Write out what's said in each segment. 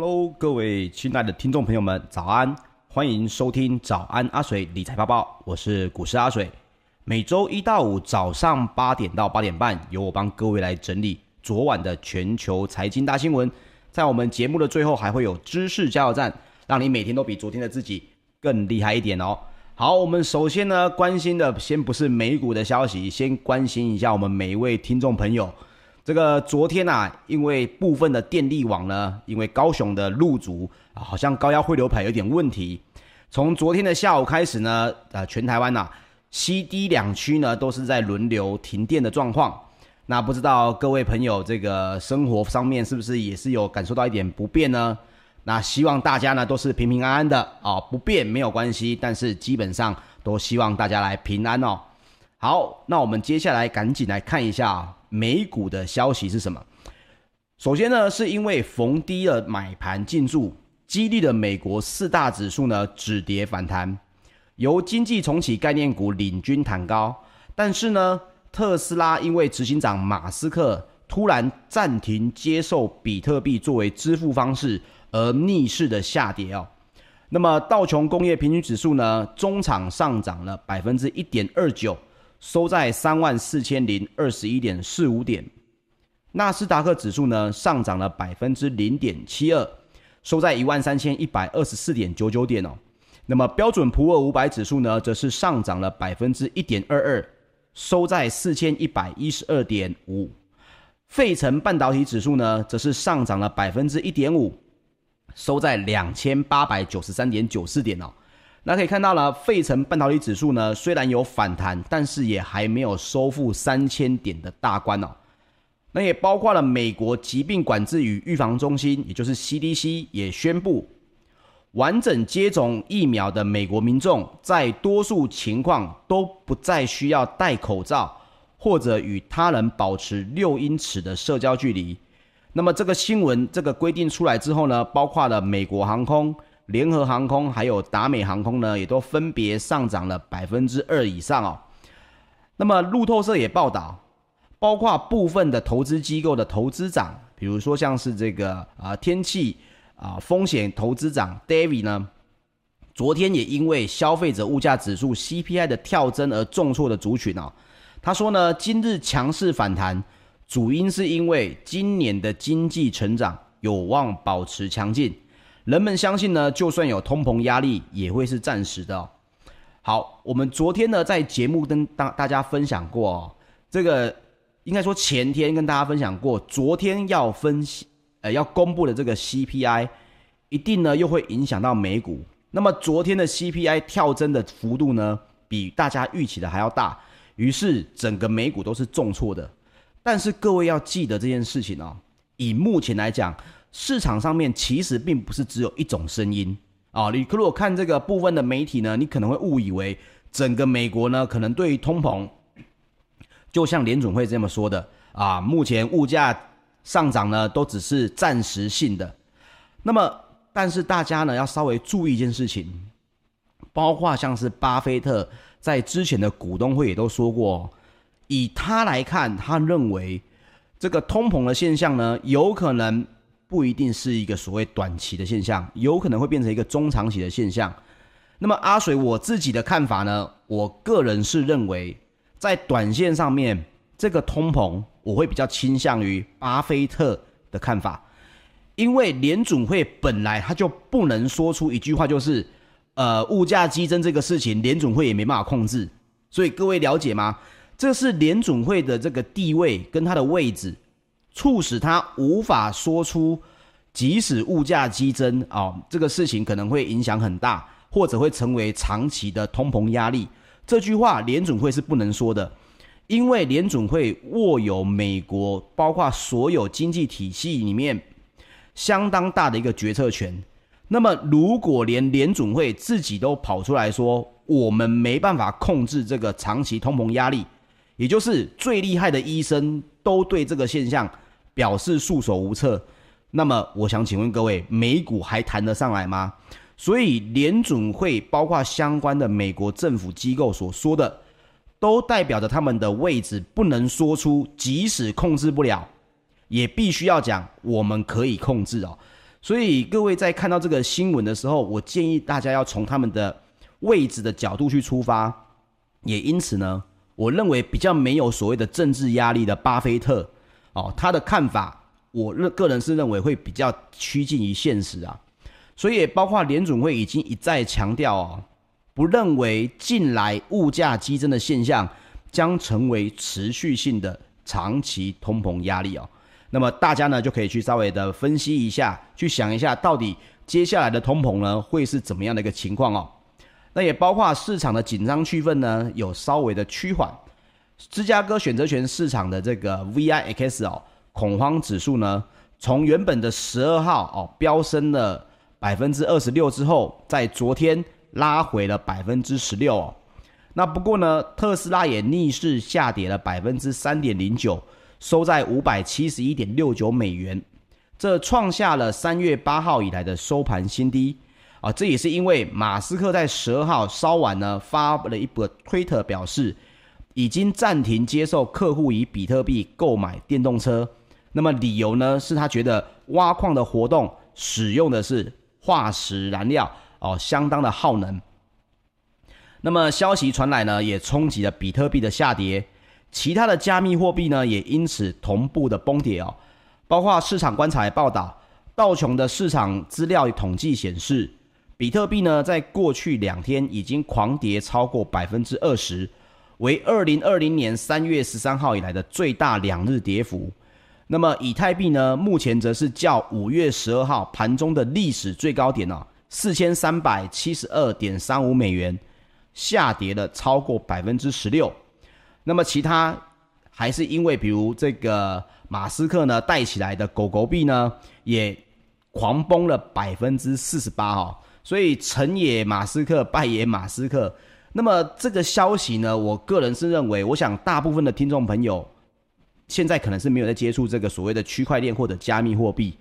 Hello，各位亲爱的听众朋友们，早安！欢迎收听早安阿水理财报报，我是股市阿水。每周一到五早上八点到八点半，由我帮各位来整理昨晚的全球财经大新闻。在我们节目的最后，还会有知识加油站，让你每天都比昨天的自己更厉害一点哦。好，我们首先呢，关心的先不是美股的消息，先关心一下我们每一位听众朋友。这个昨天啊，因为部分的电力网呢，因为高雄的路竹啊，好像高压汇流排有点问题。从昨天的下午开始呢，呃，全台湾呐、啊，西、低两区呢都是在轮流停电的状况。那不知道各位朋友，这个生活上面是不是也是有感受到一点不便呢？那希望大家呢都是平平安安的啊、不便没有关系，但是基本上都希望大家来平安哦。好，那我们接下来赶紧来看一下。美股的消息是什么？首先呢，是因为逢低的买盘进驻，激励了美国四大指数呢止跌反弹，由经济重启概念股领军弹高。但是呢，特斯拉因为执行长马斯克突然暂停接受比特币作为支付方式而逆势的下跌哦。那么道琼工业平均指数呢，中场上涨了百分之一点二九。收在三万四千零二十一点四五点，纳斯达克指数呢上涨了百分之零点七二，收在一万三千一百二十四点九九点哦。那么标准普尔五百指数呢，则是上涨了百分之一点二二，收在四千一百一十二点五。费城半导体指数呢，则是上涨了百分之一点五，收在两千八百九十三点九四点哦。那可以看到了，费城半导体指数呢，虽然有反弹，但是也还没有收复三千点的大关哦。那也包括了美国疾病管制与预防中心，也就是 CDC 也宣布，完整接种疫苗的美国民众，在多数情况都不再需要戴口罩，或者与他人保持六英尺的社交距离。那么这个新闻这个规定出来之后呢，包括了美国航空。联合航空还有达美航空呢，也都分别上涨了百分之二以上哦。那么路透社也报道，包括部分的投资机构的投资长，比如说像是这个啊、天气啊、呃、风险投资长 David 呢，昨天也因为消费者物价指数 CPI 的跳增而重挫的族群哦。他说呢，今日强势反弹，主因是因为今年的经济成长有望保持强劲。人们相信呢，就算有通膨压力，也会是暂时的。好，我们昨天呢在节目跟大大家分享过哦，这个应该说前天跟大家分享过，昨天要分析呃要公布的这个 CPI，一定呢又会影响到美股。那么昨天的 CPI 跳增的幅度呢，比大家预期的还要大，于是整个美股都是重挫的。但是各位要记得这件事情哦，以目前来讲。市场上面其实并不是只有一种声音啊！你如果看这个部分的媒体呢，你可能会误以为整个美国呢，可能对于通膨，就像联准会这么说的啊，目前物价上涨呢都只是暂时性的。那么，但是大家呢要稍微注意一件事情，包括像是巴菲特在之前的股东会也都说过，以他来看，他认为这个通膨的现象呢，有可能。不一定是一个所谓短期的现象，有可能会变成一个中长期的现象。那么阿水我自己的看法呢，我个人是认为，在短线上面，这个通膨我会比较倾向于巴菲特的看法，因为联总会本来他就不能说出一句话，就是呃物价激增这个事情，联总会也没办法控制。所以各位了解吗？这是联总会的这个地位跟它的位置。促使他无法说出，即使物价激增啊、这个事情可能会影响很大，或者会成为长期的通膨压力。这句话联准会是不能说的，因为联准会握有美国包括所有经济体系里面相当大的一个决策权。那么，如果连联准会自己都跑出来说，我们没办法控制这个长期通膨压力，也就是最厉害的医生。都对这个现象表示束手无策。那么，我想请问各位，美股还谈得上来吗？所以，联准会包括相关的美国政府机构所说的，都代表着他们的位置不能说出，即使控制不了，也必须要讲我们可以控制哦。所以各位在看到这个新闻的时候，我建议大家要从他们的位置的角度去出发。也因此呢，我认为比较没有所谓的政治压力的巴菲特，哦，他的看法，我认个人是认为会比较趋近于现实啊。所以也包括联准会已经一再强调哦，不认为近来物价激增的现象将成为持续性的长期通膨压力哦。那么大家呢就可以去稍微的分析一下，去想一下到底接下来的通膨呢会是怎么样的一个情况哦。那也包括市场的紧张气氛呢，有稍微的趋缓。芝加哥选择权市场的这个 VIX 哦，恐慌指数呢，从原本的十二号哦飙升了百分之二十六之后，在昨天拉回了百分之十六哦。那不过呢，特斯拉也逆势下跌了百分之三点零九，收在五百七十一点六九美元，这创下了三月八号以来的收盘新低。啊，这也是因为马斯克在十二号稍晚呢发了一波推特，表示已经暂停接受客户以比特币购买电动车。那么理由呢，是他觉得挖矿的活动使用的是化石燃料哦，相当的耗能。那么消息传来呢，也冲击了比特币的下跌，其他的加密货币呢也因此同步的崩跌哦。包括市场观察也报道，道琼的市场资料统计显示。比特币呢，在过去两天已经狂跌超过百分之二十，为二零二零年三月十三号以来的最大两日跌幅。那么以太币呢，目前则是较五月十二号盘中的历史最高点哦，四千三百七十二点三五美元，下跌了超过百分之十六。那么其他还是因为比如这个马斯克呢带起来的狗狗币呢，也狂崩了百分之四十八哦。所以成也马斯克，败也马斯克。那么这个消息呢，我个人是认为，我想大部分的听众朋友现在可能是没有在接触这个所谓的区块链或者加密货币，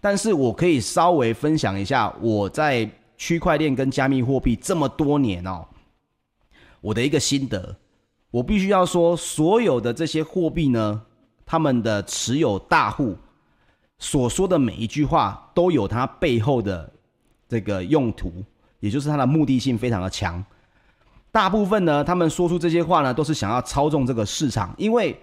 但是我可以稍微分享一下我在区块链跟加密货币这么多年哦，我的一个心得。我必须要说，所有的这些货币呢，他们的持有大户所说的每一句话，都有它背后的。这个用途，也就是它的目的性非常的强。大部分呢，他们说出这些话呢，都是想要操纵这个市场，因为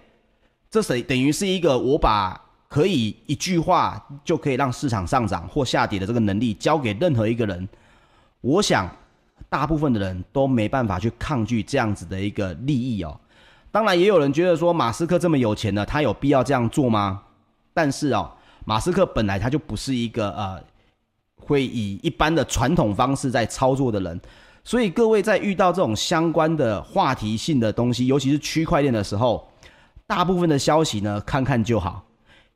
这是等于是一个我把可以一句话就可以让市场上涨或下跌的这个能力交给任何一个人。我想，大部分的人都没办法去抗拒这样子的一个利益哦。当然，也有人觉得说，马斯克这么有钱呢，他有必要这样做吗？但是哦，马斯克本来他就不是一个呃。会以一般的传统方式在操作的人，所以各位在遇到这种相关的话题性的东西，尤其是区块链的时候，大部分的消息呢，看看就好，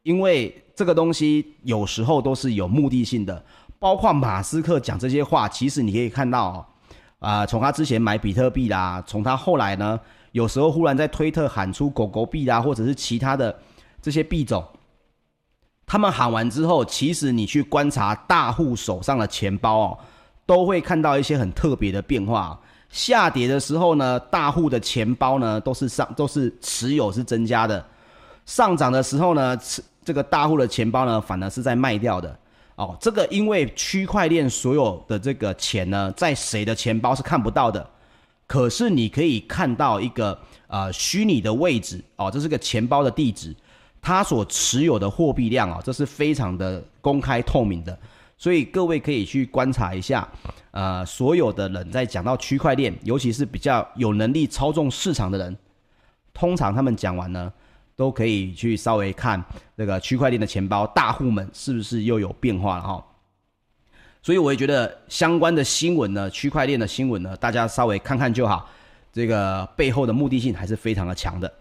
因为这个东西有时候都是有目的性的。包括马斯克讲这些话，其实你可以看到，啊、呃，从他之前买比特币啦，从他后来呢，有时候忽然在推特喊出狗狗币啦，或者是其他的这些币种。他们喊完之后，其实你去观察大户手上的钱包哦，都会看到一些很特别的变化。下跌的时候呢，大户的钱包呢都是上都是持有是增加的；上涨的时候呢，持这个大户的钱包呢反而是在卖掉的。哦，这个因为区块链所有的这个钱呢，在谁的钱包是看不到的，可是你可以看到一个呃虚拟的位置哦，这是个钱包的地址。它所持有的货币量啊，这是非常的公开透明的，所以各位可以去观察一下。呃，所有的人在讲到区块链，尤其是比较有能力操纵市场的人，通常他们讲完呢，都可以去稍微看这个区块链的钱包，大户们是不是又有变化了哈？所以我也觉得相关的新闻呢，区块链的新闻呢，大家稍微看看就好。这个背后的目的性还是非常的强的。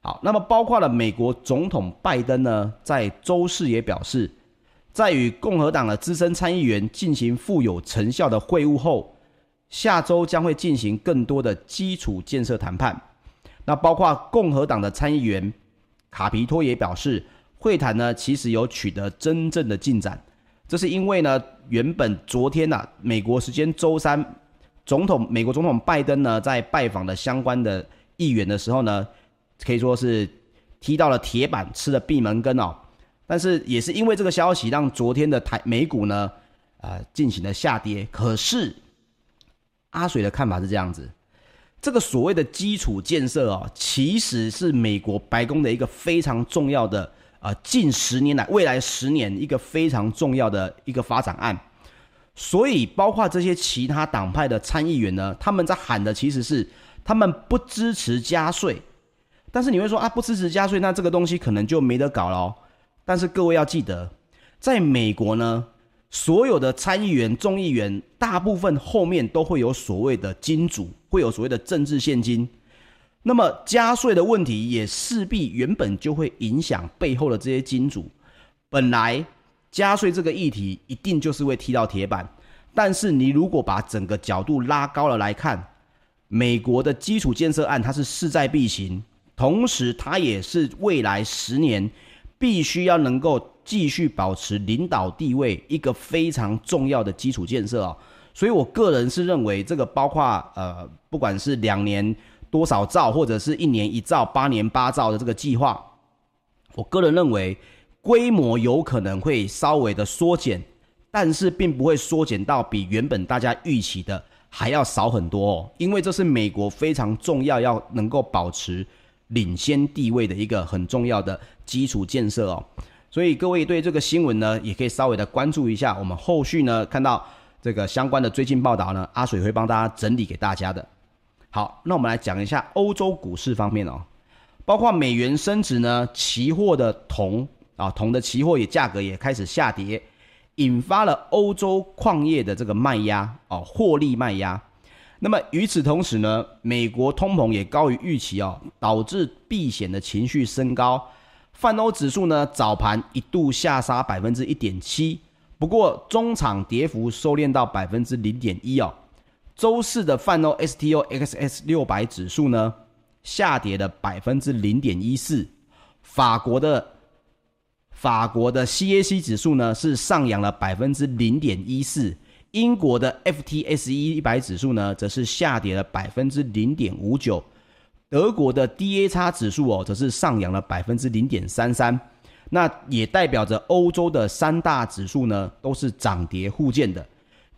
好，那么包括了美国总统拜登呢，在周四也表示，在与共和党的资深参议员进行富有成效的会晤后，下周将会进行更多的基础建设谈判。那包括共和党的参议员卡皮托也表示，会谈呢其实有取得真正的进展。这是因为呢，原本昨天呐、啊，美国时间周三，总统美国总统拜登呢在拜访的相关的议员的时候呢。可以说是踢到了铁板，吃了闭门羹哦。但是也是因为这个消息，让昨天的台美股呢，呃，进行了下跌。可是阿水的看法是这样子，这个所谓的基础建设哦，其实是美国白宫的一个非常重要的，呃，近十年来未来十年一个非常重要的一个发展案。所以，包括这些其他党派的参议员呢，他们在喊的其实是他们不支持加税。但是你会说啊，不支持加税，那这个东西可能就没得搞了哦。但是各位要记得，在美国呢，所有的参议员、众议员，大部分后面都会有所谓的金主，会有所谓的政治献金。那么加税的问题也势必原本就会影响背后的这些金主。本来加税这个议题一定就是会踢到铁板，但是你如果把整个角度拉高了来看，美国的基础建设案它是势在必行。同时，它也是未来十年必须要能够继续保持领导地位一个非常重要的基础建设哦。所以我个人是认为，这个包括呃，不管是两年多少兆，或者是一年一兆、八年八兆的这个计划，我个人认为规模有可能会稍微的缩减，但是并不会缩减到比原本大家预期的还要少很多哦。因为这是美国非常重要要能够保持。领先地位的一个很重要的基础建设哦，所以各位对这个新闻呢，也可以稍微的关注一下。我们后续呢看到这个相关的最近报道呢，阿水会帮大家整理给大家的。好，那我们来讲一下欧洲股市方面哦，包括美元升值呢，期货的铜啊，铜的期货也价格也开始下跌，引发了欧洲矿业的这个卖压哦，获利卖压。那么与此同时呢，美国通膨也高于预期哦，导致避险的情绪升高。泛欧指数呢，早盘一度下杀百分之一点七，不过中场跌幅收敛到百分之零点一哦。周四的泛欧 STOXX 六百指数呢，下跌了百分之零点一四。法国的法国的 CAC 指数呢，是上扬了百分之零点一四。英国的 FTSE 一百指数呢，则是下跌了百分之零点五九；德国的 DAX 指数哦，则是上扬了百分之零点三三。那也代表着欧洲的三大指数呢，都是涨跌互见的。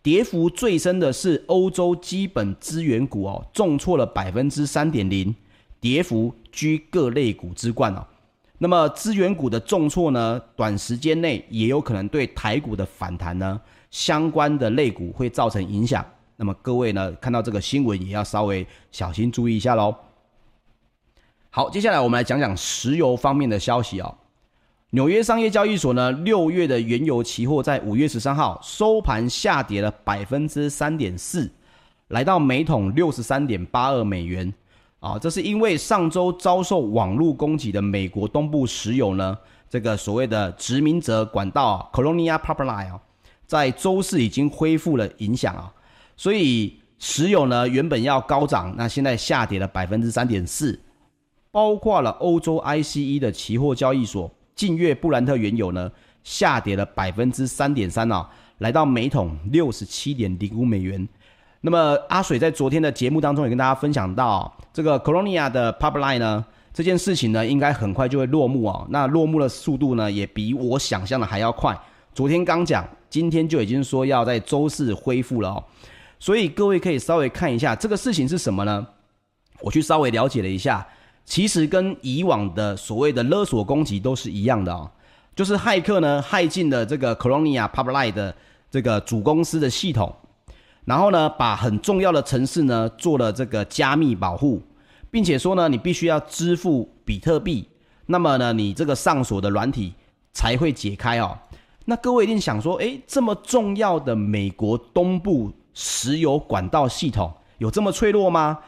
跌幅最深的是欧洲基本资源股哦，重挫了百分之三点零，跌幅居各类股之冠哦。那么资源股的重挫呢，短时间内也有可能对台股的反弹呢。相关的类股会造成影响，那么各位呢，看到这个新闻也要稍微小心注意一下喽。好，接下来我们来讲讲石油方面的消息哦。纽约商业交易所呢，六月的原油期货在五月十三号收盘下跌了百分之三点四，来到每桶六十三点八二美元啊。这是因为上周遭受网络攻击的美国东部石油呢，这个所谓的殖民者管道 Colonial Pipeline 啊。在周四已经恢复了影响啊，所以石油呢原本要高涨，那现在下跌了百分之三点四，包括了欧洲 ICE 的期货交易所，近月布兰特原油呢下跌了百分之三点三啊，来到每桶六十七点零五美元。那么阿水在昨天的节目当中也跟大家分享到，这个 Colonia 的 Pipeline 呢这件事情呢应该很快就会落幕啊，那落幕的速度呢也比我想象的还要快。昨天刚讲，今天就已经说要在周四恢复了哦，所以各位可以稍微看一下这个事情是什么呢？我去稍微了解了一下，其实跟以往的所谓的勒索攻击都是一样的哦，就是骇客呢骇进了这个 Colonia Pipeline 的这个主公司的系统，然后呢把很重要的程式呢做了这个加密保护，并且说呢你必须要支付比特币，那么呢你这个上锁的软体才会解开哦。那各位一定想说，诶，这么重要的美国东部石油管道系统有这么脆弱吗？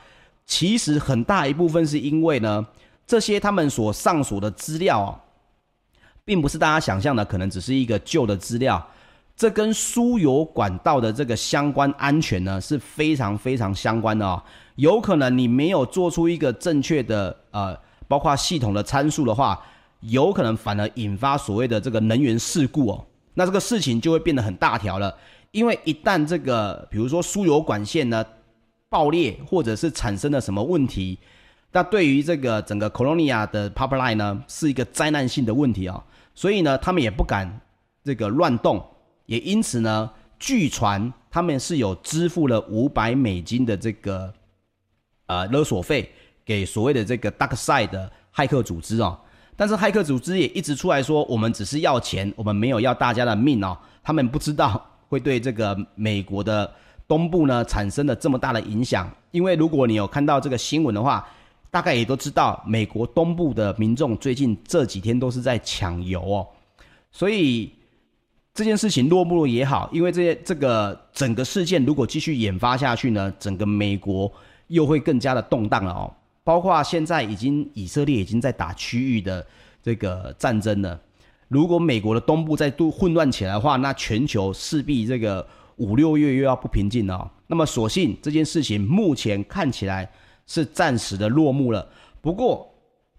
其实很大一部分是因为呢，这些他们所上锁的资料哦，并不是大家想象的，可能只是一个旧的资料。这跟输油管道的这个相关安全呢，是非常非常相关的哦。有可能你没有做出一个正确的呃，包括系统的参数的话，有可能反而引发所谓的这个能源事故哦。那这个事情就会变得很大条了，因为一旦这个，比如说输油管线呢爆裂，或者是产生了什么问题，那对于这个整个 Colonia 的 Pipeline 呢，是一个灾难性的问题啊、哦。所以呢，他们也不敢这个乱动，也因此呢，据传他们是有支付了五百美金的这个呃勒索费给所谓的这个 DarkSide 的骇客组织哦。但是骇客组织也一直出来说，我们只是要钱，我们没有要大家的命哦。他们不知道会对这个美国的东部呢产生了这么大的影响，因为如果你有看到这个新闻的话，大概也都知道，美国东部的民众最近这几天都是在抢油哦。所以这件事情落幕了也好，因为这些这个整个事件如果继续演发下去呢，整个美国又会更加的动荡了哦。包括现在已经以色列已经在打区域的这个战争了。如果美国的东部再度混乱起来的话，那全球势必这个五六月又要不平静了哦。那么，所幸这件事情目前看起来是暂时的落幕了。不过，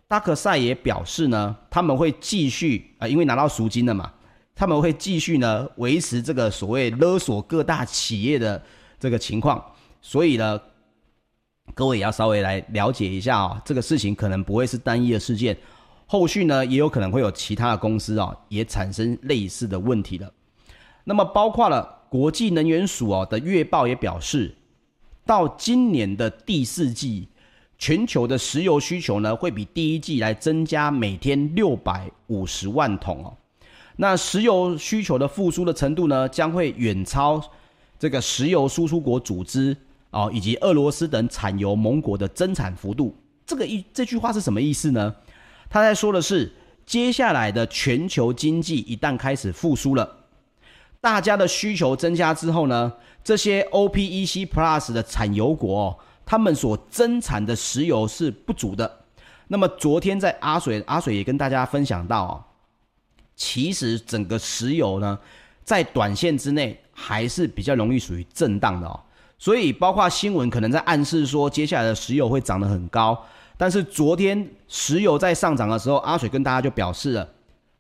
达克赛也表示呢，他们会继续啊，因为拿到赎金了嘛，他们会继续呢维持这个所谓勒索各大企业的这个情况。所以呢。各位也要稍微来了解一下啊、哦，这个事情可能不会是单一的事件，后续呢也有可能会有其他的公司啊、哦、也产生类似的问题了。那么包括了国际能源署哦的月报也表示，到今年的第四季，全球的石油需求呢会比第一季来增加每天六百五十万桶哦。那石油需求的复苏的程度呢将会远超这个石油输出国组织。哦，以及俄罗斯等产油盟国的增产幅度，这个一这句话是什么意思呢？他在说的是，接下来的全球经济一旦开始复苏了，大家的需求增加之后呢，这些 OPEC Plus 的产油国哦，他们所增产的石油是不足的。那么昨天在阿水阿水也跟大家分享到哦，其实整个石油呢，在短线之内还是比较容易属于震荡的哦。所以，包括新闻可能在暗示说，接下来的石油会涨得很高。但是昨天石油在上涨的时候，阿水跟大家就表示了，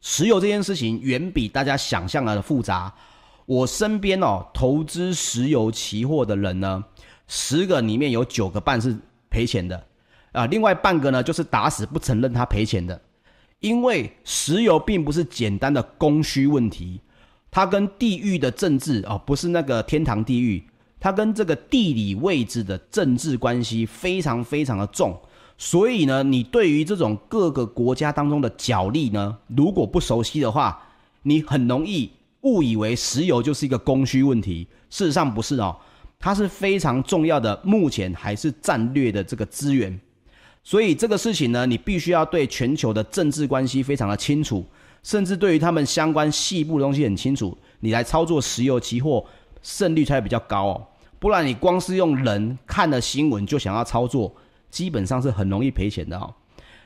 石油这件事情远比大家想象的复杂。我身边哦，投资石油期货的人呢，十个里面有九个半是赔钱的，啊，另外半个呢就是打死不承认他赔钱的。因为石油并不是简单的供需问题，它跟地域的政治哦，不是那个天堂地狱。它跟这个地理位置的政治关系非常非常的重，所以呢，你对于这种各个国家当中的角力呢，如果不熟悉的话，你很容易误以为石油就是一个供需问题。事实上不是哦，它是非常重要的，目前还是战略的这个资源。所以这个事情呢，你必须要对全球的政治关系非常的清楚，甚至对于他们相关细部的东西很清楚，你来操作石油期货胜率才会比较高哦。不然你光是用人看了新闻就想要操作，基本上是很容易赔钱的哦。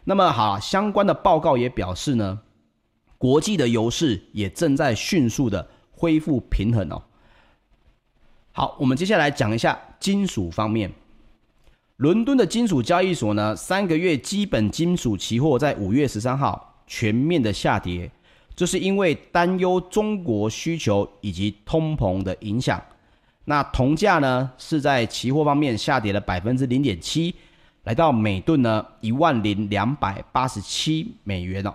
那么好，相关的报告也表示呢，国际的油市也正在迅速的恢复平衡哦。好，我们接下来讲一下金属方面。伦敦的金属交易所呢，三个月基本金属期货在五月十三号全面的下跌，这是因为担忧中国需求以及通膨的影响。那铜价呢，是在期货方面下跌了百分之零点七，来到每吨呢一万零两百八十七美元哦。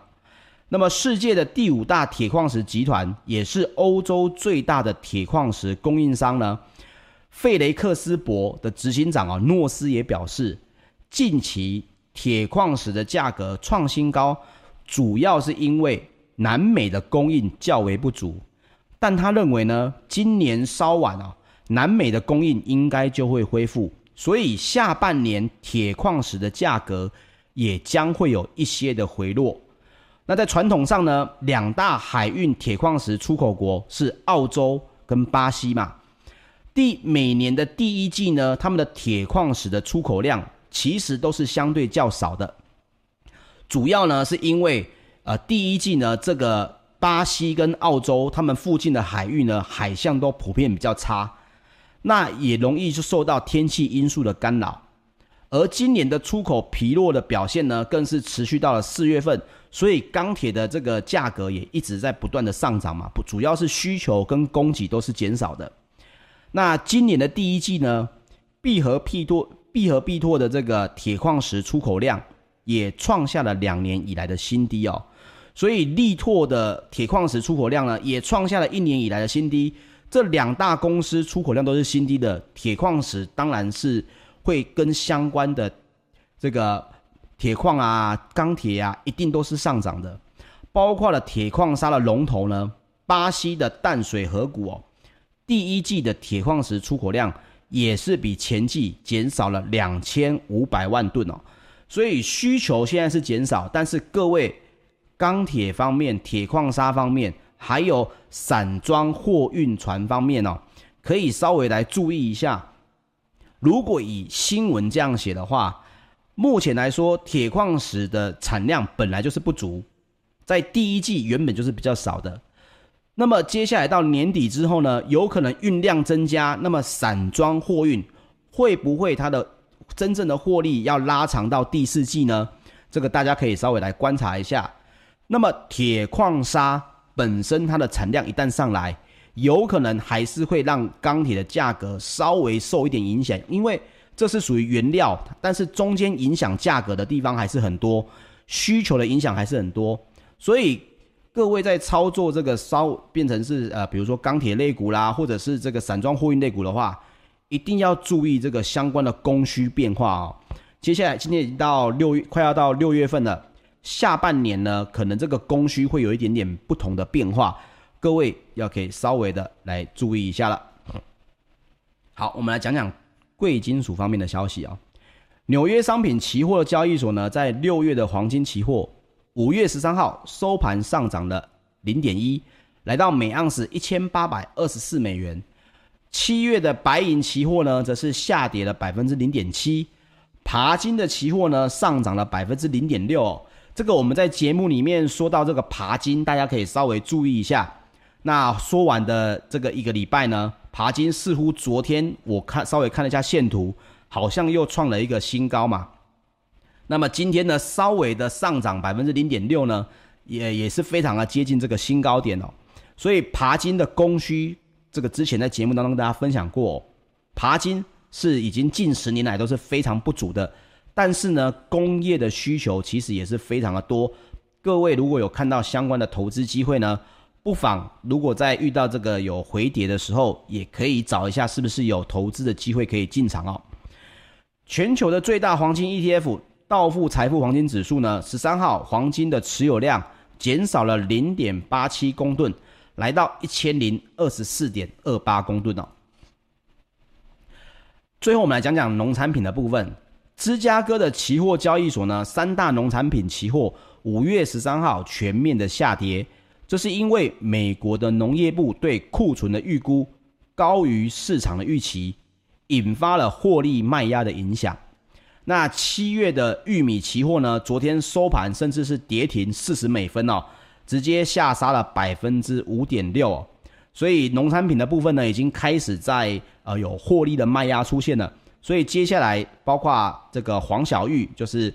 那么世界的第五大铁矿石集团，也是欧洲最大的铁矿石供应商呢，费雷克斯伯的执行长啊诺斯也表示，近期铁矿石的价格创新高，主要是因为南美的供应较为不足，但他认为呢，今年稍晚啊。南美的供应应该就会恢复，所以下半年铁矿石的价格也将会有一些的回落。那在传统上呢，两大海运铁矿石出口国是澳洲跟巴西嘛。第每年的第一季呢，他们的铁矿石的出口量其实都是相对较少的，主要呢是因为呃第一季呢这个巴西跟澳洲他们附近的海域呢海象都普遍比较差。那也容易就受到天气因素的干扰，而今年的出口疲弱的表现呢，更是持续到了四月份，所以钢铁的这个价格也一直在不断的上涨嘛，不主要是需求跟供给都是减少的。那今年的第一季呢，必和必拓必和必拓的这个铁矿石出口量也创下了两年以来的新低哦，所以力拓的铁矿石出口量呢，也创下了一年以来的新低。这两大公司出口量都是新低的，铁矿石当然是会跟相关的这个铁矿啊、钢铁啊，一定都是上涨的。包括了铁矿砂的龙头呢，巴西的淡水河谷哦，第一季的铁矿石出口量也是比前季减少了两千五百万吨哦。所以需求现在是减少，但是各位。钢铁方面、铁矿砂方面，还有散装货运船方面哦，可以稍微来注意一下。如果以新闻这样写的话，目前来说，铁矿石的产量本来就是不足，在第一季原本就是比较少的。那么接下来到年底之后呢，有可能运量增加，那么散装货运会不会它的真正的获利要拉长到第四季呢？这个大家可以稍微来观察一下。那么铁矿砂本身它的产量一旦上来，有可能还是会让钢铁的价格稍微受一点影响，因为这是属于原料，但是中间影响价格的地方还是很多，需求的影响还是很多，所以各位在操作这个稍变成是呃，比如说钢铁类股啦，或者是这个散装货运类股的话，一定要注意这个相关的供需变化哦。接下来今天已经到六月，快要到六月份了。下半年呢，可能这个供需会有一点点不同的变化，各位要可以稍微的来注意一下了。好，我们来讲讲贵金属方面的消息啊。纽约商品期货交易所呢，在六月的黄金期货，五月十三号收盘上涨了零点一，来到每盎司一千八百二十四美元。七月的白银期货呢，则是下跌了百分之零点七。鈀金的期货呢，上涨了百分之零点六。这个我们在节目里面说到这个爬金，大家可以稍微注意一下。那说完的这个一个礼拜呢，爬金似乎昨天我看稍微看了一下线图，好像又创了一个新高嘛。那么今天呢，稍微的上涨百分之零点六呢，也也是非常的接近这个新高点哦。所以爬金的供需，这个之前在节目当中跟大家分享过，爬金是已经近十年来都是非常不足的。但是呢，工业的需求其实也是非常的多。各位如果有看到相关的投资机会呢，不妨如果在遇到这个有回跌的时候，也可以找一下是不是有投资的机会可以进场哦。全球的最大黄金 ETF 道富财富黄金指数呢，十三号黄金的持有量减少了零点八七公吨，来到一千零二十四点二八公吨哦。最后我们来讲讲农产品的部分。芝加哥的期货交易所呢，三大农产品期货五月十三号全面的下跌，这是因为美国的农业部对库存的预估高于市场的预期，引发了获利卖压的影响。那七月的玉米期货呢，昨天收盘甚至是跌停四十美分哦，直接下杀了百分之五点六哦，所以农产品的部分呢，已经开始在呃有获利的卖压出现了。所以接下来，包括这个黄小玉，就是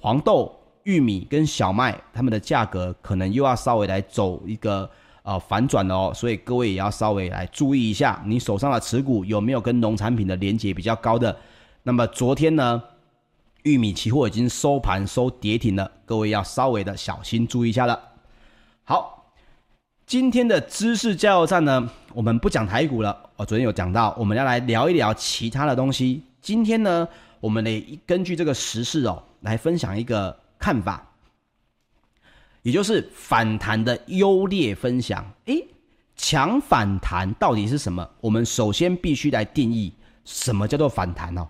黄豆、玉米跟小麦，它们的价格可能又要稍微来走一个呃反转了哦。所以各位也要稍微来注意一下，你手上的持股有没有跟农产品的连接比较高的。那么昨天呢，玉米期货已经收盘收跌停了，各位要稍微的小心注意一下了。好。今天的知识加油站呢，我们不讲台股了。我昨天有讲到，我们要来聊一聊其他的东西。今天呢，我们得根据这个时事哦，来分享一个看法，也就是反弹的优劣分享。诶，强反弹到底是什么？我们首先必须来定义什么叫做反弹哦。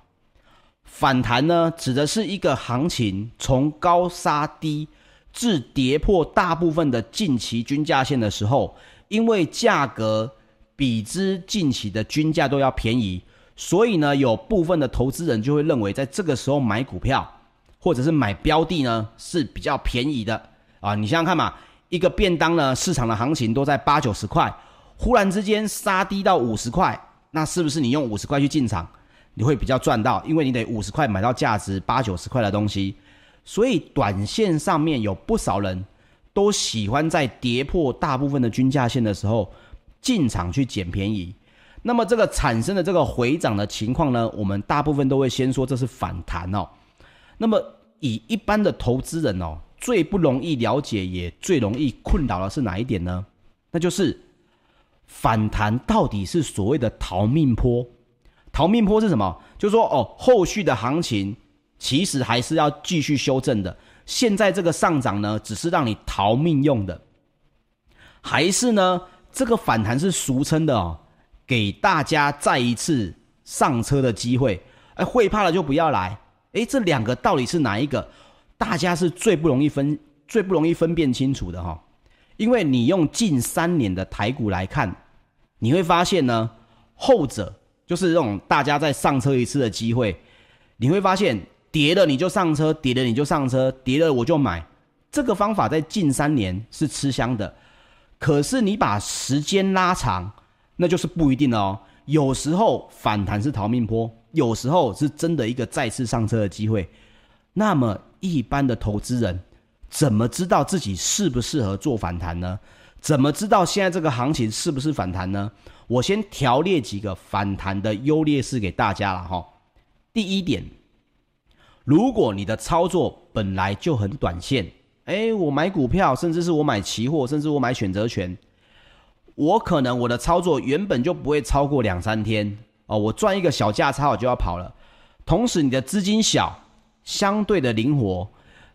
反弹呢，指的是一个行情从高杀低。至跌破大部分的近期均价线的时候，因为价格比之近期的均价都要便宜，所以呢，有部分的投资人就会认为，在这个时候买股票或者是买标的呢是比较便宜的啊。你想想看嘛，一个便当呢，市场的行情都在八九十块，忽然之间杀低到五十块，那是不是你用五十块去进场，你会比较赚到？因为你得五十块买到价值八九十块的东西。所以，短线上面有不少人都喜欢在跌破大部分的均价线的时候进场去捡便宜。那么，这个产生的这个回涨的情况呢，我们大部分都会先说这是反弹哦。那么，以一般的投资人哦，最不容易了解也最容易困扰的是哪一点呢？那就是反弹到底是所谓的逃命坡？逃命坡是什么？就是说哦，后续的行情其实还是要继续修正的。现在这个上涨呢，只是让你逃命用的，还是呢？这个反弹是俗称的哦，给大家再一次上车的机会。哎，会怕了就不要来。哎，这两个到底是哪一个？大家是最不容易分、最不容易分辨清楚的哈。因为你用近三年的台股来看，你会发现呢，后者就是这种大家再上车一次的机会。你会发现跌了你就上车，跌了你就上车，跌了我就买。这个方法在近三年是吃香的。可是你把时间拉长，那就是不一定了哦。有时候反弹是逃命波，有时候是真的一个再次上车的机会。那么一般的投资人怎么知道自己适不适合做反弹呢？怎么知道现在这个行情是不是反弹呢？我先条列几个反弹的优劣势给大家了哈。第一点，如果你的操作本来就很短线。哎，我买股票，甚至是我买期货，甚至我买选择权，我可能我的操作原本就不会超过两三天哦，我赚一个小价差我就要跑了。同时，你的资金小，相对的灵活，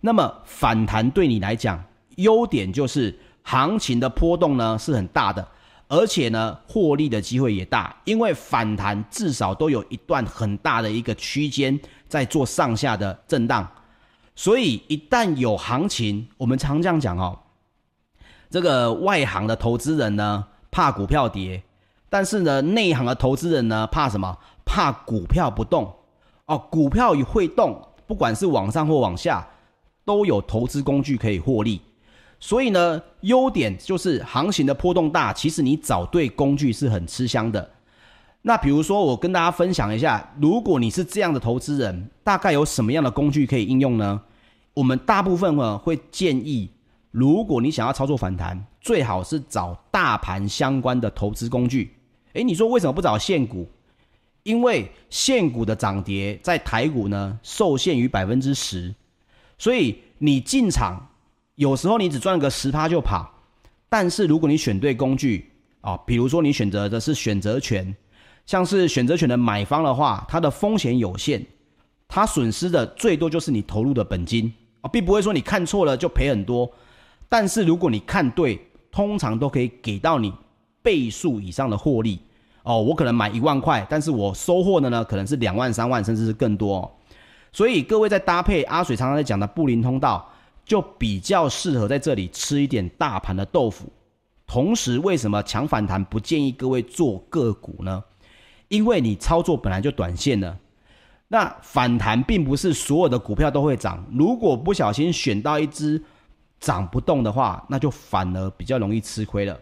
那么反弹对你来讲，优点就是行情的波动呢是很大的，而且呢获利的机会也大，因为反弹至少都有一段很大的一个区间在做上下的震荡。所以一旦有行情，我们常这样讲哦，这个外行的投资人呢怕股票跌，但是呢内行的投资人呢怕什么？怕股票不动哦，股票会动，不管是往上或往下，都有投资工具可以获利。所以呢，优点就是行情的波动大，其实你找对工具是很吃香的。那比如说，我跟大家分享一下，如果你是这样的投资人，大概有什么样的工具可以应用呢？我们大部分呢会建议，如果你想要操作反弹，最好是找大盘相关的投资工具。诶，你说为什么不找现股？因为现股的涨跌在台股呢受限于百分之十，所以你进场有时候你只赚个十趴就跑。但是如果你选对工具啊，比如说你选择的是选择权，像是选择权的买方的话，它的风险有限，它损失的最多就是你投入的本金。啊，并不会说你看错了就赔很多，但是如果你看对，通常都可以给到你倍数以上的获利。哦，我可能买一万块，但是我收获的呢，可能是两万、三万，甚至是更多。所以各位在搭配阿水常常在讲的布林通道，就比较适合在这里吃一点大盘的豆腐。同时，为什么抢反弹不建议各位做个股呢？因为你操作本来就短线了。那反弹并不是所有的股票都会涨，如果不小心选到一只涨不动的话，那就反而比较容易吃亏了。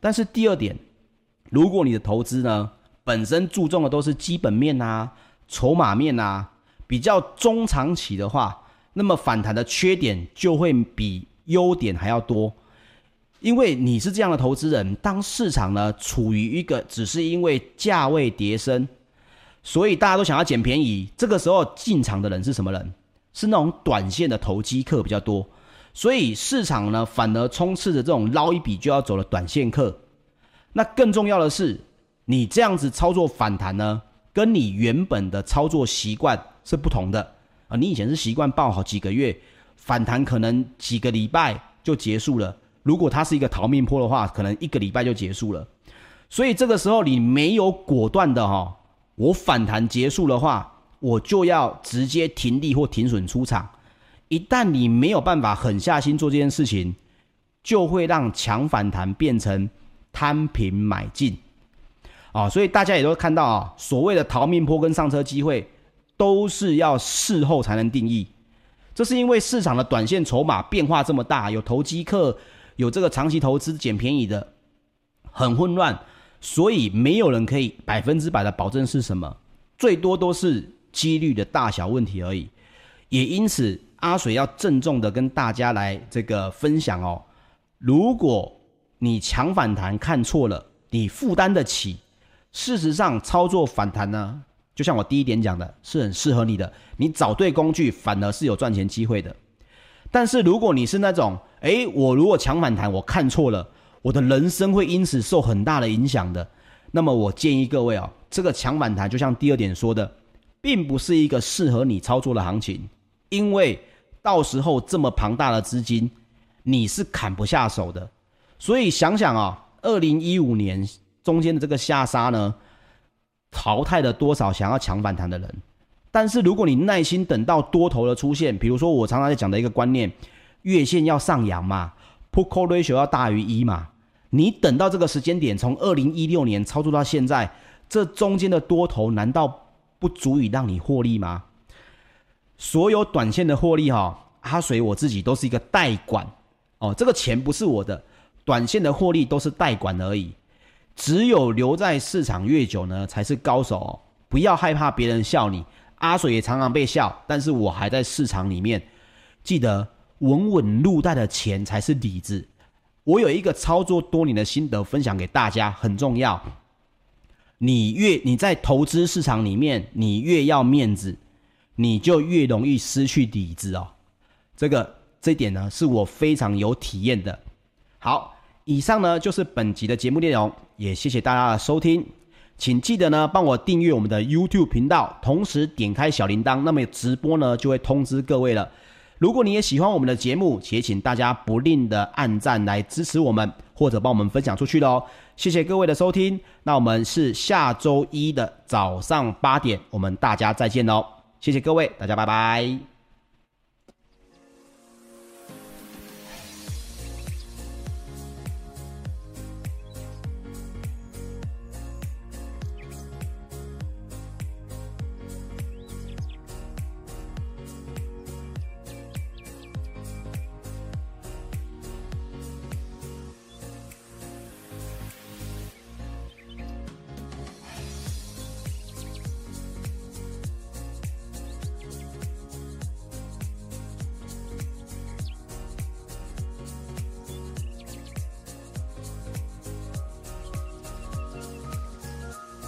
但是第二点，如果你的投资呢，本身注重的都是基本面啊、筹码面啊，比较中长期的话，那么反弹的缺点就会比优点还要多。因为你是这样的投资人，当市场呢处于一个只是因为价位跌升。所以大家都想要捡便宜，这个时候进场的人是什么人？是那种短线的投机客比较多。所以市场呢，反而充斥着这种捞一笔就要走的短线客。那更重要的是，你这样子操作反弹呢，跟你原本的操作习惯是不同的啊。你以前是习惯抱好几个月，反弹可能几个礼拜就结束了。如果它是一个逃命坡的话，可能一个礼拜就结束了。所以这个时候你没有果断的哈。我反弹结束的话，我就要直接停利或停损出场。一旦你没有办法狠下心做这件事情，就会让强反弹变成摊平买进。啊，所以大家也都看到啊，所谓的逃命坡跟上车机会，都是要事后才能定义。这是因为市场的短线筹码变化这么大，有投机客，有这个长期投资捡便宜的，很混乱。所以没有人可以百分之百的保证是什么，最多都是几率的大小问题而已。也因此，阿水要郑重的跟大家来这个分享哦。如果你强反弹看错了，你负担得起。事实上，操作反弹呢，就像我第一点讲的，是很适合你的。你找对工具，反而是有赚钱机会的。但是如果你是那种，哎，我如果强反弹，我看错了，我的人生会因此受很大的影响的。那么我建议各位啊，这个抢反弹就像第二点说的，并不是一个适合你操作的行情，因为到时候这么庞大的资金，你是砍不下手的。所以想想啊，二零一五年中间的这个下杀呢，淘汰了多少想要抢反弹的人？但是如果你耐心等到多头的出现，比如说我常常在讲的一个观念，月线要上扬嘛 P/C Ratio 要大于一嘛。你等到这个时间点，从二零一六年操作到现在，这中间的多头难道不足以让你获利吗？所有短线的获利哈、阿水我自己都是一个代管哦，这个钱不是我的，短线的获利都是代管而已。只有留在市场越久呢，才是高手哦。不要害怕别人笑你，阿水也常常被笑，但是我还在市场里面。记得稳稳入袋的钱才是底子。我有一个操作多年的心得分享给大家，很重要。你越你在投资市场里面，你越要面子，你就越容易失去底子哦。这个这一点呢，是我非常有体验的。好，以上呢就是本集的节目内容，也谢谢大家的收听，请记得呢帮我订阅我们的 YouTube 频道，同时点开小铃铛，那么直播呢就会通知各位了。如果你也喜欢我们的节目，且请大家不吝的按赞来支持我们，或者帮我们分享出去喽。谢谢各位的收听，那我们是下周一的早上八点，我们大家再见喽。谢谢各位，大家拜拜。